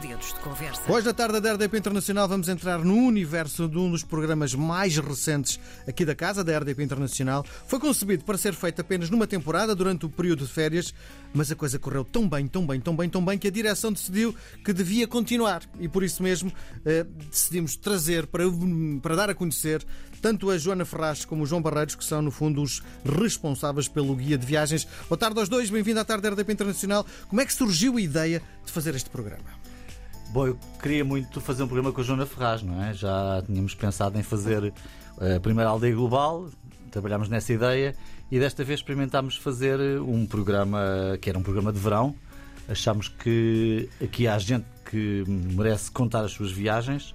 dedos de conversa. Hoje, na tarde da RDP Internacional, vamos entrar no universo de um dos programas mais recentes aqui da casa, da RDP Internacional. Foi concebido para ser feito apenas numa temporada, durante o período de férias, mas a coisa correu tão bem, tão bem, tão bem, tão bem, que a direção decidiu que devia continuar. E por isso mesmo eh, decidimos trazer para, para dar a conhecer tanto a Joana Ferraz como o João Barreiros, que são, no fundo, os responsáveis pelo guia de viagens. Boa tarde aos dois, bem-vindo à tarde da RDP Internacional. Como é que surgiu a ideia de fazer este programa? Bom, eu queria muito fazer um programa com a Joana Ferraz, não é? Já tínhamos pensado em fazer eh, a primeira aldeia global, trabalhámos nessa ideia e desta vez experimentámos fazer um programa que era um programa de verão. Achámos que aqui há gente que merece contar as suas viagens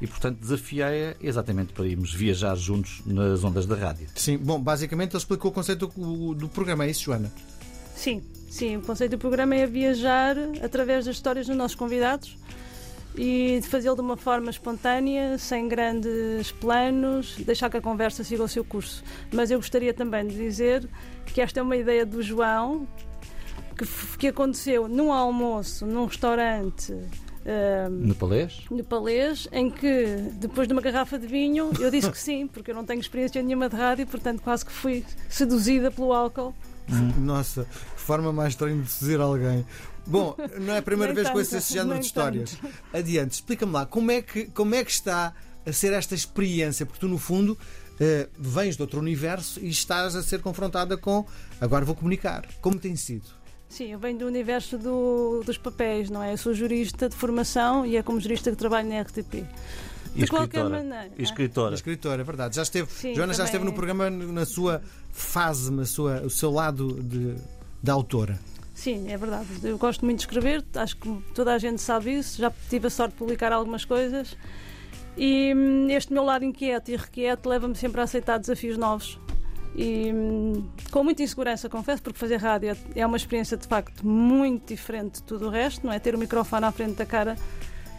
e, portanto, desafiei-a exatamente para irmos viajar juntos nas ondas da rádio. Sim, bom, basicamente ele explicou o conceito do, do programa, é isso, Joana? Sim, sim. O conceito do programa é viajar através das histórias dos nossos convidados e fazê-lo de uma forma espontânea, sem grandes planos, deixar que a conversa siga o seu curso. Mas eu gostaria também de dizer que esta é uma ideia do João que, que aconteceu num almoço, num restaurante. Uh, nepalês? Nepalês, em que depois de uma garrafa de vinho eu disse que sim, porque eu não tenho experiência nenhuma de rádio, portanto quase que fui seduzida pelo álcool. Nossa, forma mais estranha de seduzir alguém. Bom, não é a primeira vez com esse género de histórias. Tanto. Adiante, explica-me lá, como é, que, como é que está a ser esta experiência? Porque tu, no fundo, uh, vens de outro universo e estás a ser confrontada com agora vou comunicar. Como tem sido? Sim, eu venho do universo do, dos papéis, não é? Eu sou jurista de formação e é como jurista que trabalho na RTP. De e qualquer maneira. E escritora. Escritora, é verdade. Já esteve, Sim, Joana já esteve no programa na sua fase, na sua, o seu lado de, de autora. Sim, é verdade. Eu gosto muito de escrever, acho que toda a gente sabe isso. Já tive a sorte de publicar algumas coisas. E hum, este meu lado inquieto e requieto leva-me sempre a aceitar desafios novos. E hum, com muita insegurança, confesso, porque fazer rádio é uma experiência de facto muito diferente de tudo o resto, não é? Ter o microfone à frente da cara.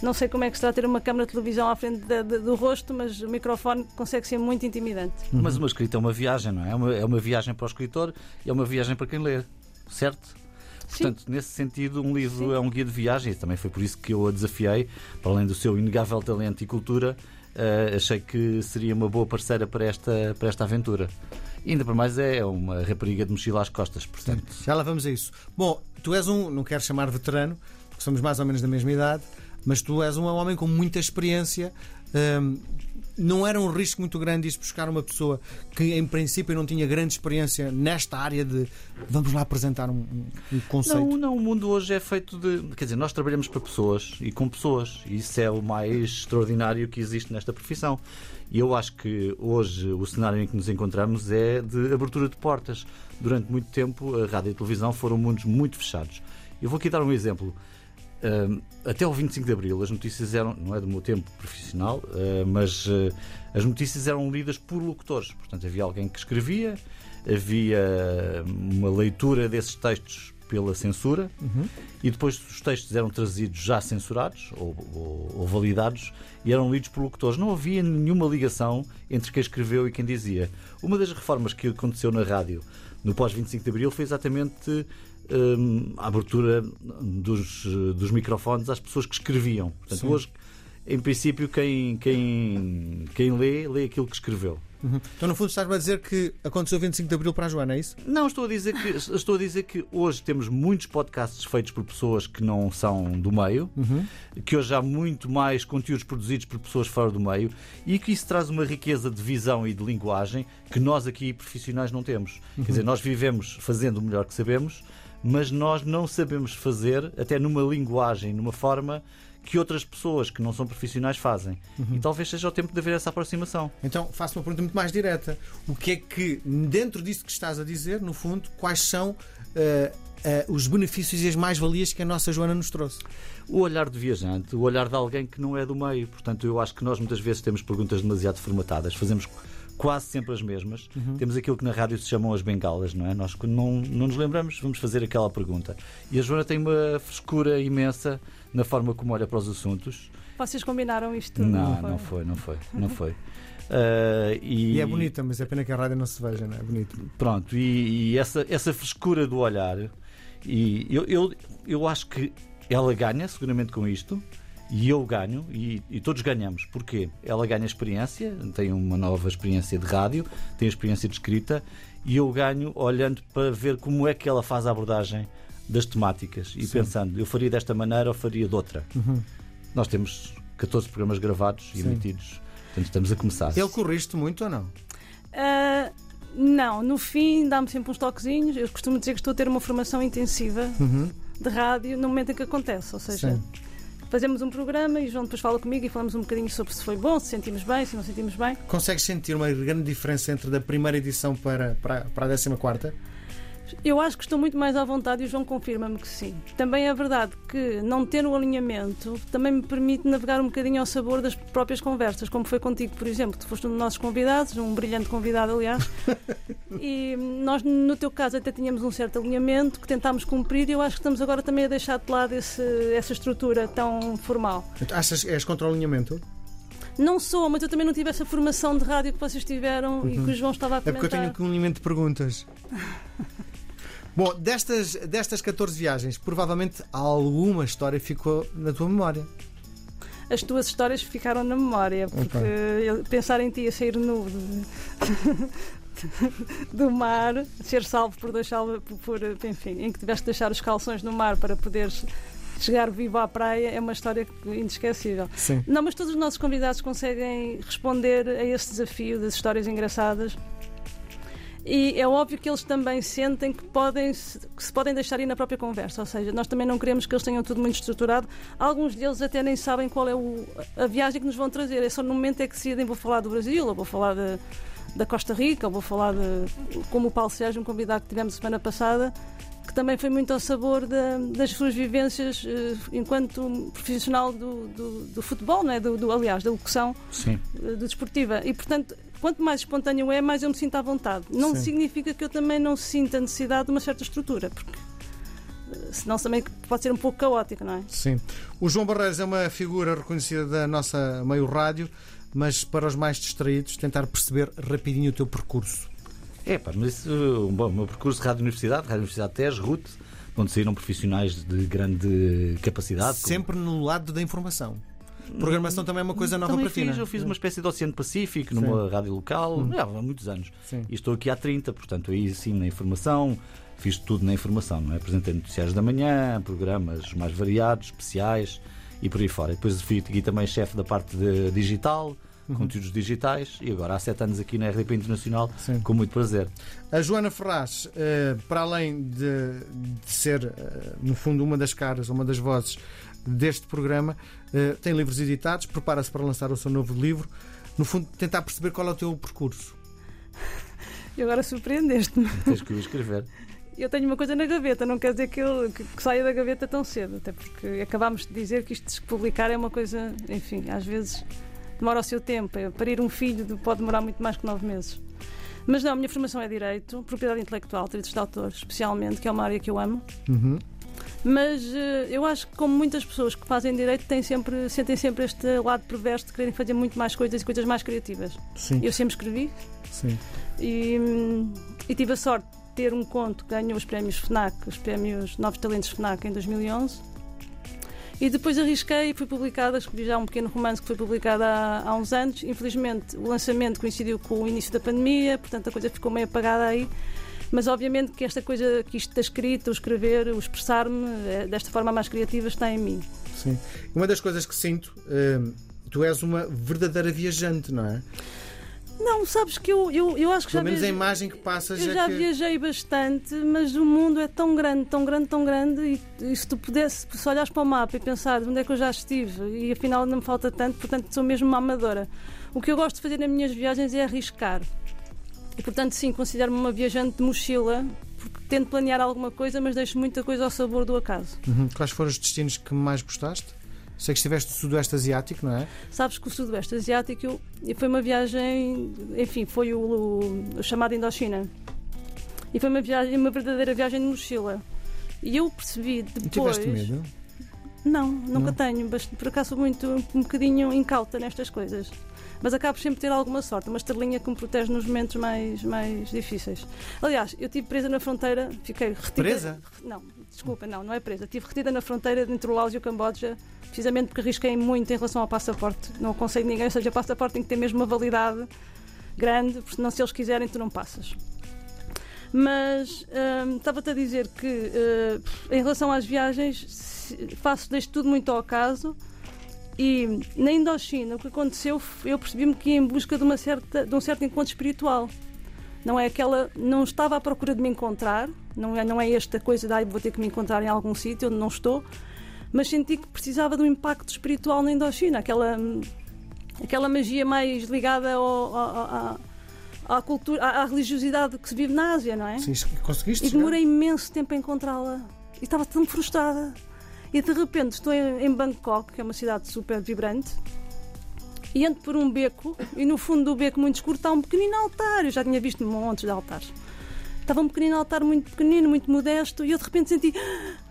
Não sei como é que será ter uma câmara de televisão à frente do rosto, mas o microfone consegue ser muito intimidante. Mas uma escrita é uma viagem, não é? É uma, é uma viagem para o escritor e é uma viagem para quem lê, certo? Portanto, Sim. nesse sentido, um livro Sim. é um guia de viagem e também foi por isso que eu a desafiei, para além do seu inegável talento e cultura. Uh, achei que seria uma boa parceira para esta, para esta aventura. E ainda para mais é uma rapariga de mochila às costas, portanto. Já lá vamos a isso. Bom, tu és um, não quero chamar veterano, porque somos mais ou menos da mesma idade, mas tu és um homem com muita experiência. Um, não era um risco muito grande ir buscar uma pessoa que, em princípio, não tinha grande experiência nesta área de vamos lá apresentar um, um conceito? Não, não, o mundo hoje é feito de. Quer dizer, nós trabalhamos para pessoas e com pessoas, e isso é o mais extraordinário que existe nesta profissão. E eu acho que hoje o cenário em que nos encontramos é de abertura de portas. Durante muito tempo, a rádio e a televisão foram mundos muito fechados. Eu vou aqui dar um exemplo. Uh, até o 25 de Abril as notícias eram, não é do meu tempo profissional, uh, mas uh, as notícias eram lidas por locutores. Portanto, havia alguém que escrevia, havia uma leitura desses textos pela censura uhum. e depois os textos eram trazidos já censurados ou, ou, ou, validados e eram lidos por locutores. Não havia nenhuma ligação entre quem escreveu e quem dizia. Uma das reformas que aconteceu na rádio no pós-25 de Abril foi exatamente um, a abertura dos, dos microfones às pessoas que escreviam. Portanto, Sim. hoje, em princípio, quem, quem, quem lê, lê aquilo que escreveu. Uhum. Então, no fundo, estás-me a dizer que aconteceu 25 de Abril para a Joana, é isso? Não, estou a dizer que, estou a dizer que hoje temos muitos podcasts feitos por pessoas que não são do meio, uhum. que hoje há muito mais conteúdos produzidos por pessoas fora do meio e que isso traz uma riqueza de visão e de linguagem que nós aqui profissionais não temos. Uhum. Quer dizer, nós vivemos fazendo o melhor que sabemos, mas nós não sabemos fazer, até numa linguagem, numa forma que outras pessoas que não são profissionais fazem. Uhum. E talvez seja o tempo de haver essa aproximação. Então, faço uma pergunta muito mais direta. O que é que, dentro disso que estás a dizer, no fundo, quais são uh, uh, os benefícios e as mais-valias que a nossa Joana nos trouxe? O olhar de viajante, o olhar de alguém que não é do meio. Portanto, eu acho que nós muitas vezes temos perguntas demasiado formatadas. Fazemos quase sempre as mesmas. Uhum. Temos aquilo que na rádio se chamam as bengalas, não é? Nós, quando não, não nos lembramos, vamos fazer aquela pergunta. E a Joana tem uma frescura imensa na forma como olha para os assuntos. Vocês combinaram isto tudo? Não, não foi, não foi, não foi. Uh, e... e... é bonita, mas é pena que a rádio não se veja, não é? Bonito. Pronto, e, e, essa, essa frescura do olhar, e eu, eu, eu acho que ela ganha seguramente com isto. E eu ganho, e, e, todos ganhamos. Porquê? Ela ganha experiência, tem uma nova experiência de rádio, tem experiência de escrita, e eu ganho olhando para ver como é que ela faz a abordagem das temáticas e Sim. pensando, eu faria desta maneira ou faria de outra. Uhum. Nós temos 14 programas gravados e emitidos, portanto estamos a começar. Ele corriste muito ou não? Uh, não, no fim dá-me sempre uns toquezinhos. Eu costumo dizer que estou a ter uma formação intensiva uhum. de rádio no momento em que acontece, ou seja. Sim fazemos um programa e o João depois fala comigo e falamos um bocadinho sobre se foi bom, se sentimos bem, se não sentimos bem. Consegues sentir uma grande diferença entre da primeira edição para, para, para a décima quarta? Eu acho que estou muito mais à vontade e o João confirma-me que sim. Também é verdade que não ter o um alinhamento também me permite navegar um bocadinho ao sabor das próprias conversas, como foi contigo, por exemplo, tu foste um dos nossos convidados, um brilhante convidado, aliás. e nós, no teu caso, até tínhamos um certo alinhamento que tentámos cumprir e eu acho que estamos agora também a deixar de lado esse, essa estrutura tão formal. Achas que és contra o alinhamento? Não sou, mas eu também não tive essa formação de rádio que vocês tiveram uhum. e que o João estava a comentar. É porque eu tenho um alinhamento de perguntas. Bom, destas, destas 14 viagens, provavelmente alguma história ficou na tua memória. As tuas histórias ficaram na memória, porque okay. pensar em ti a sair nu do mar, ser salvo por deixar por, enfim, em que tiveste de deixar os calções no mar para poderes chegar vivo à praia é uma história inesquecível. Sim. Não, mas todos os nossos convidados conseguem responder a esse desafio das histórias engraçadas e é óbvio que eles também sentem que, podem, que se podem deixar ir na própria conversa, ou seja, nós também não queremos que eles tenham tudo muito estruturado. Alguns deles até nem sabem qual é o, a viagem que nos vão trazer, é só no momento é que decidem vou falar do Brasil, ou vou falar de, da Costa Rica, ou vou falar de como o Paulo Sérgio, um convidado que tivemos semana passada, que também foi muito ao sabor das suas vivências uh, enquanto profissional do, do, do, futebol, não é? do, do aliás, da locução uh, do desportiva. E, portanto, quanto mais espontâneo é, mais eu me sinto à vontade. Não Sim. significa que eu também não sinta a necessidade de uma certa estrutura, porque eh, senão também pode ser um pouco caótico, não é? Sim. O João Barreiros é uma figura reconhecida da nossa meio rádio, mas para os mais distraídos, tentar perceber rapidinho o teu percurso. É, pá, mas isso, bom, o meu percurso de Rádio Universidade, Rádio Universidade TES, RUT, onde saíram profissionais de grande capacidade. Sempre como... no lado da informação. Programação também é uma coisa nova para ti. Eu fiz uma espécie de Oceano Pacífico numa sim. rádio local hum. há muitos anos. Sim. E estou aqui há 30, portanto, aí sim na informação, fiz tudo na informação, não é? Apresentei noticiários da manhã, programas mais variados, especiais e por aí fora. E depois fui aqui também chefe da parte de digital. Uhum. Conteúdos digitais e agora há sete anos aqui na RDP Internacional, sim. com muito prazer. A Joana Ferraz, eh, para além de, de ser, eh, no fundo, uma das caras, uma das vozes deste programa. Uh, tem livros editados, prepara-se para lançar o seu novo livro. No fundo, tentar perceber qual é o teu percurso. E agora surpreendeste-me. Tens que o escrever. Eu tenho uma coisa na gaveta, não quer dizer que, eu, que, que saia da gaveta tão cedo, até porque acabámos de dizer que isto de se publicar é uma coisa, enfim, às vezes demora o seu tempo. É, parir um filho pode demorar muito mais que nove meses. Mas não, a minha formação é Direito, Propriedade Intelectual, Direitos de Autor, especialmente, que é uma área que eu amo. Uhum. Mas uh, eu acho que, como muitas pessoas que fazem direito, têm sempre, sentem sempre este lado perverso de quererem fazer muito mais coisas e coisas mais criativas. Sim. Eu sempre escrevi Sim. E, e tive a sorte de ter um conto que ganhou os prémios FNAC, os prémios Novos Talentos FNAC em 2011. E depois arrisquei e fui publicada, escrevi já um pequeno romance que foi publicado há, há uns anos. Infelizmente, o lançamento coincidiu com o início da pandemia, portanto a coisa ficou meio apagada aí. Mas obviamente que esta coisa, que isto da escrita, o escrever, o expressar-me eh, desta forma mais criativa está em mim. Sim. Uma das coisas que sinto, hum, tu és uma verdadeira viajante, não é? Não, sabes que eu, eu, eu acho que Pelo já. menos viajei, a imagem que passas Eu é já que... viajei bastante, mas o mundo é tão grande, tão grande, tão grande, e, e se tu pudesse, se olhares para o mapa e pensar onde é que eu já estive, e afinal não me falta tanto, portanto sou mesmo uma amadora. O que eu gosto de fazer nas minhas viagens é arriscar. E portanto, sim, considero-me uma viajante de mochila, porque tento planear alguma coisa, mas deixo muita coisa ao sabor do acaso. Uhum. Quais foram os destinos que mais gostaste? Sei que estiveste no Sudoeste Asiático, não é? Sabes que o Sudoeste Asiático foi uma viagem, enfim, foi o, o, o chamado Indochina. E foi uma viagem, uma verdadeira viagem de mochila. E eu percebi depois. E tiveste medo? Não, nunca Não? tenho. Mas por acaso sou muito um bocadinho incauta nestas coisas. Mas acabo sempre por ter alguma sorte, uma estrelinha que me protege nos momentos mais, mais difíceis. Aliás, eu estive presa na fronteira, fiquei retida. Presa? Não, desculpa, não, não é presa. Estive retida na fronteira entre o Laos e o Camboja, precisamente porque arrisquei muito em relação ao passaporte. Não aconselho ninguém, ou seja, o passaporte tem que ter mesmo uma validade grande, porque senão se eles quiserem tu não passas. Mas hum, estava-te a dizer que eh, em relação às viagens faço deixo tudo muito ao acaso e na Indochina o que aconteceu eu percebi-me que ia em busca de, uma certa, de um certo encontro espiritual. Não é aquela. Não estava à procura de me encontrar, não é, não é esta coisa de "Ai, vou ter que me encontrar em algum sítio onde não estou, mas senti que precisava de um impacto espiritual na Indochina, aquela, aquela magia mais ligada ao, ao- ao- à, cultura, à, à religiosidade que se vive na Ásia, não é? Sim, conseguiste? E demorei imenso tempo a encontrá-la. E estava tão frustrada. E de repente estou em, em Bangkok, que é uma cidade super vibrante, e entro por um beco, e no fundo do beco, muito escuro, está um pequenino altar. Eu já tinha visto montes de altares. Estava um pequenino altar muito pequenino, muito modesto, e eu de repente senti,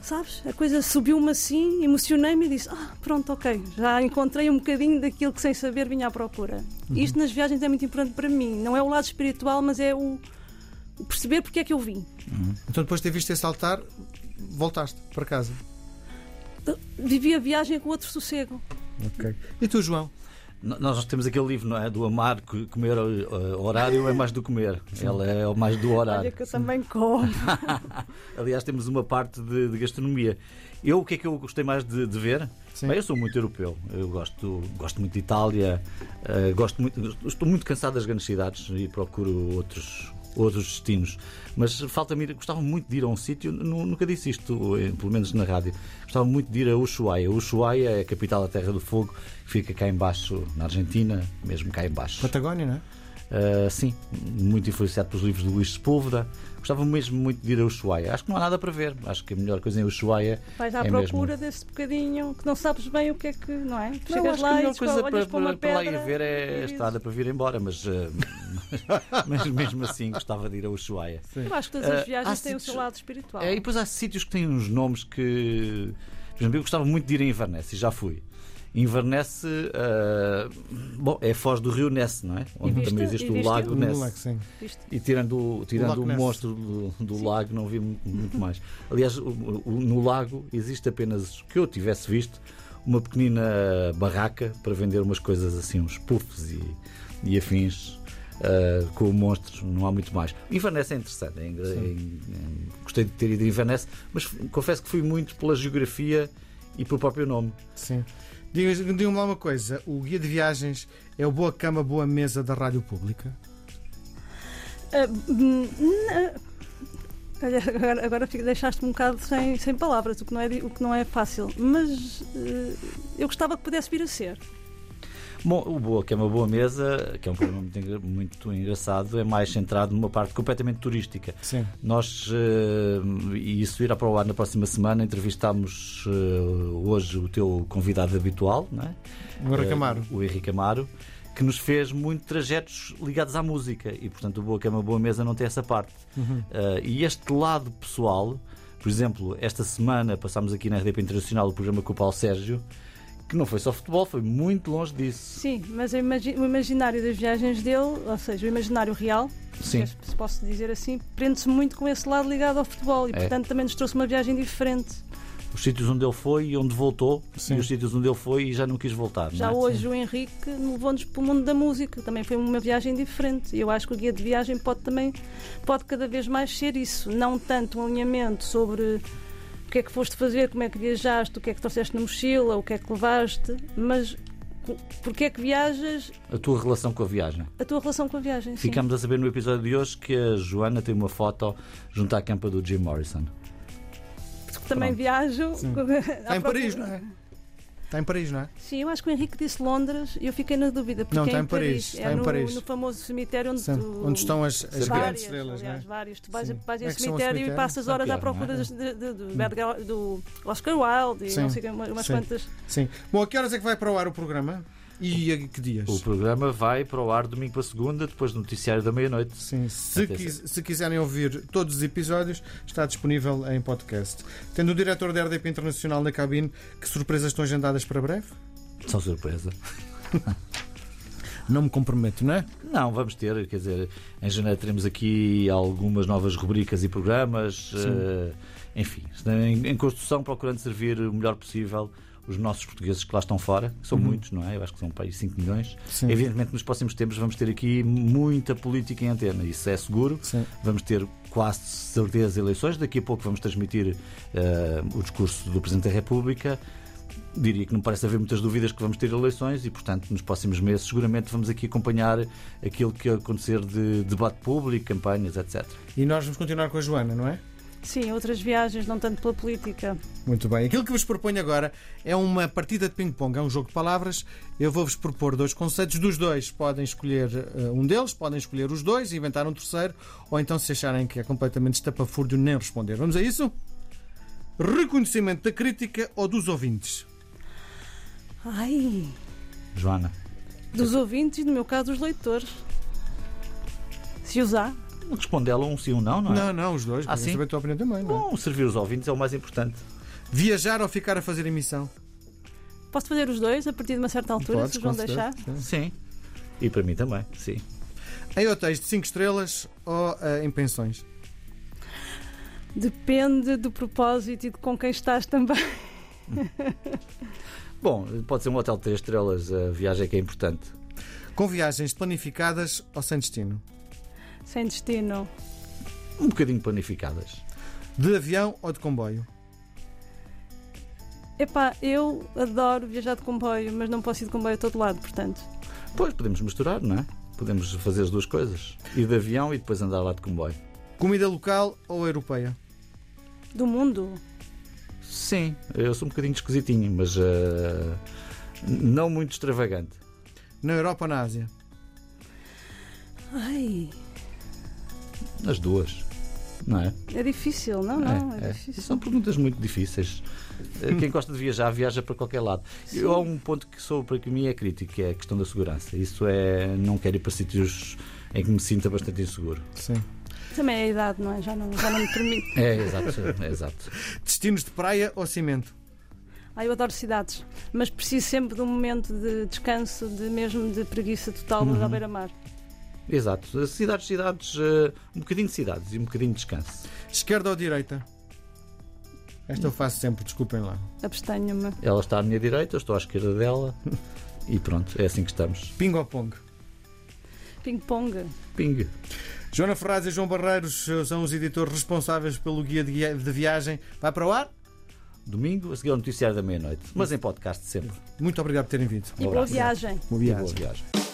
sabes, a coisa subiu-me assim, emocionei-me e disse: Ah, pronto, ok, já encontrei um bocadinho daquilo que sem saber vinha à procura. Isto nas viagens é muito importante para mim. Não é o lado espiritual, mas é o, o perceber porque é que eu vim. Então, depois de ter visto esse altar, voltaste para casa. Vivi a viagem com outro sossego. Ok. E tu, João? Nós temos aquele livro, não é? Do amar, que comer uh, horário é mais do comer. Ela é mais do Olha horário. que eu também como. Aliás, temos uma parte de, de gastronomia. Eu, o que é que eu gostei mais de, de ver? Sim. Bem, eu sou muito europeu. Eu gosto, gosto muito de Itália. eh, gosto muito, estou muito cansado das grandes cidades e procuro outros, outros destinos. Mas falta-me ir, gostava muito de ir a um sítio, nu- nunca disse isto, eh, pelo menos na rádio. Gostava muito de ir a Ushuaia. Ushuaia é a capital da Terra do Fogo, fica cá embaixo, na Argentina, mesmo cá embaixo. Patagónia, não é? Uh, sim, muito influenciado pelos livros de Luís Sepúlveda. Gostava mesmo muito de ir a Ushuaia. Acho que não há nada para ver. Acho que a melhor coisa em Ushuaia Vais à é procura desse bocadinho que não sabes bem o que é que, não é? Não, Chegas acho lá que a e melhor dizes, coisa para, para para, para lá ir ver e é a estrada para vir embora, mas, uh, mas mesmo assim gostava de ir a Ushuaia. Eu acho que todas as Uh, viagens há têm o sítios- seu lado espiritual. É, e depois há sítios que têm uns nomes que. Por exemplo, eu gostava muito de ir a Inverness e já fui. Inverness, uh, bom, é a foz do rio Ness, não é? Onde viste? também existe o lago Ness. Viste? E tirando, o- tirando o Ness. monstro do, do lago, não vi muito, mais. Aliás, o- o- no lago existe apenas, que eu tivesse visto, uma pequenina barraca para vender umas coisas assim, uns puffs e, e afins. ah, com monstros, não há muito mais. Inverness é interessante, é é- é- gostei de ter ido a Inverness, mas confesso que fui muito pela geografia e pelo próprio nome. Sim. Diga- Diga-me lá uma coisa: o guia de viagens é o Boa Cama, Boa Mesa da Rádio Pública? Ah, hum, n- Olha, Agora, agora deixaste-me um bocado sem, sem palavras, o que não é, o que não é fácil. Mas eh, eu gostava que pudesse vir a ser. Bom, o Boa, que é uma boa mesa, que é um programa muito, muito engraçado, é mais centrado numa parte completamente turística. Sim. Nós, eh, e isso irá para o ar na próxima semana, entrevistámos eh, hoje o teu convidado habitual, não é? O Henrique Eh, Amaro. o Henrique Amaro, que nos fez muito trajetos ligados à música e, portanto, o Boa que é uma boa mesa não tem essa parte. Uhum. Eh, e este lado pessoal, por exemplo, esta semana passámos aqui na RDP Internacional o programa com o Paulo Sérgio, que não foi só futebol, foi muito longe disso. Sim, mas o imagi- o imaginário das viagens dele, ou seja, o imaginário real, Sim. se posso dizer assim, prende-se muito com esse lado ligado ao futebol e, É. portanto, também nos trouxe uma viagem diferente. Os sítios onde ele foi e onde voltou, Sim. e os sítios onde ele foi e já não quis voltar. Já não é? hoje o Henrique levou-nos para o mundo da música, também foi uma viagem diferente. E eu acho que o guia de viagem pode também, pode cada vez mais ser isso, não tanto um alinhamento sobre o que é que foste fazer, como é que viajaste, o que é que trouxeste na mochila, o que é que levaste, mas porque é que viajas, A tua relação com a viagem. a tua relação com a viagem. sim. Ficamos a saber no episódio de hoje que a Joana tem uma foto junto à campa do Jim Morrison. Porque também Pronto. viajo. Sim. em Paris, não é? Está em Paris, não é? Sim, eu acho que o Henrique disse Londres e eu fiquei na dúvida. Porque Não, é está em em Paris, É está em no, Paris. no famoso cemitério onde, tu- Onde estão as, as Várias, grandes estrelas, não é? aliás, várias. Tu vais, vais é os cemitério e passas horas à procura não é? de- de- de- do, do Oscar Wilde e Sim. não sei umas Sim. quantas. Sim. Bom, a que horas é que vai para o ar o programa? E a que dias? O programa vai para o ar domingo para segunda, depois do noticiário da meia-noite. Sim, se, quis- se quiserem ouvir todos os episódios, está disponível em podcast. Tendo o diretor da RDP Internacional na cabine, que surpresas estão agendadas para breve? São surpresa. Não me comprometo, não é? Não, vamos ter, quer dizer, em janeiro teremos aqui algumas novas rubricas e programas, eh, enfim, em, em construção, procurando servir o melhor possível os nossos portugueses que lá estão fora, que são muitos, não é? Eu acho que são para aí 5 milhões. Sim. Evidentemente, nos próximos tempos vamos ter aqui muita política em antena, isso é seguro. Sim. Vamos ter quase certeza eleições. Daqui a pouco vamos transmitir eh, o discurso do Presidente da República. Diria que não parece haver muitas dúvidas que vamos ter eleições e, portanto, nos próximos meses, seguramente vamos aqui acompanhar aquilo que acontecer de debate público, campanhas, etc. E nós vamos continuar com a Joana, não é? Sim, outras viagens, não tanto pela política. Muito bem. Aquilo que vos proponho agora é uma partida de ping-pong, é um jogo de palavras. Eu vou-vos propor dois conceitos. Dos dois, podem escolher eh, um deles, podem escolher os dois e inventar um terceiro, ou então, se acharem que é completamente estapafúrdio, nem responder. Vamos a isso? Reconhecimento da crítica ou dos ouvintes? Ai, Joana, dos ouvintes e, no meu caso, dos leitores. Se usar. Responde ela um sim ou um não, não é? Não, não, os dois. Ah, Podem sim? saber a tua opinião também, não é? Bom, servir os ouvintes é o mais importante. Viajar ou ficar a fazer emissão? Posso fazer os dois a partir de uma certa altura, Podes, se vão deixar? Sim. Sim. E para mim também, sim. Em hotéis de 5 estrelas ou eh, em pensões? Depende do propósito e de com quem estás também. Bom, pode ser um hotel de 3 estrelas, a viagem é que é importante. Com viagens planificadas ou sem destino? Sem destino. Um bocadinho planificadas. De avião ou de comboio? Epá, eu adoro viajar de comboio, mas não posso ir de comboio a todo lado, portanto. Pois, podemos misturar, não é? Podemos fazer as duas coisas. Ir de avião e depois andar lá de comboio. Comida local ou europeia? Do mundo. Sim, eu sou um bocadinho esquisitinho, mas eh, não muito extravagante. Na Europa ou na Ásia? Ai, As duas, não é? é difícil, não, não, é, É, é. difícil. São perguntas muito difíceis. Eh, Quem gosta de viajar, viaja para qualquer lado. Eu, há um ponto que sou para mim é crítico, que é a questão da segurança. Isso é. Não quero ir para sítios em que me sinta bastante inseguro. Sim. Também é a idade, não é? Já não, já não me permite. É, exato. É, exato. Destinos de praia ou cimento? Ah, eu adoro cidades, mas preciso sempre de um momento de descanso, de mesmo de preguiça total Uhum. à beira-mar. Exato. Cidades, cidades, eh, um bocadinho de cidades e um bocadinho de descanso. Esquerda ou direita? Esta eu faço sempre, desculpem lá. Abstenho-me. Ela está à minha direita, eu estou à esquerda dela e pronto, é assim que estamos. Ping ou pong? Ping-pong. Ping. Joana Ferraz e João Barreiros eh, são os editores responsáveis pelo guia de guia- de viagem. Vai para o ar? Domingo, a seguir ao noticiário da meia-noite. Mas em podcast sempre. Muito obrigado por terem vindo. E boa viagem. Boa E viagem. boa viagem.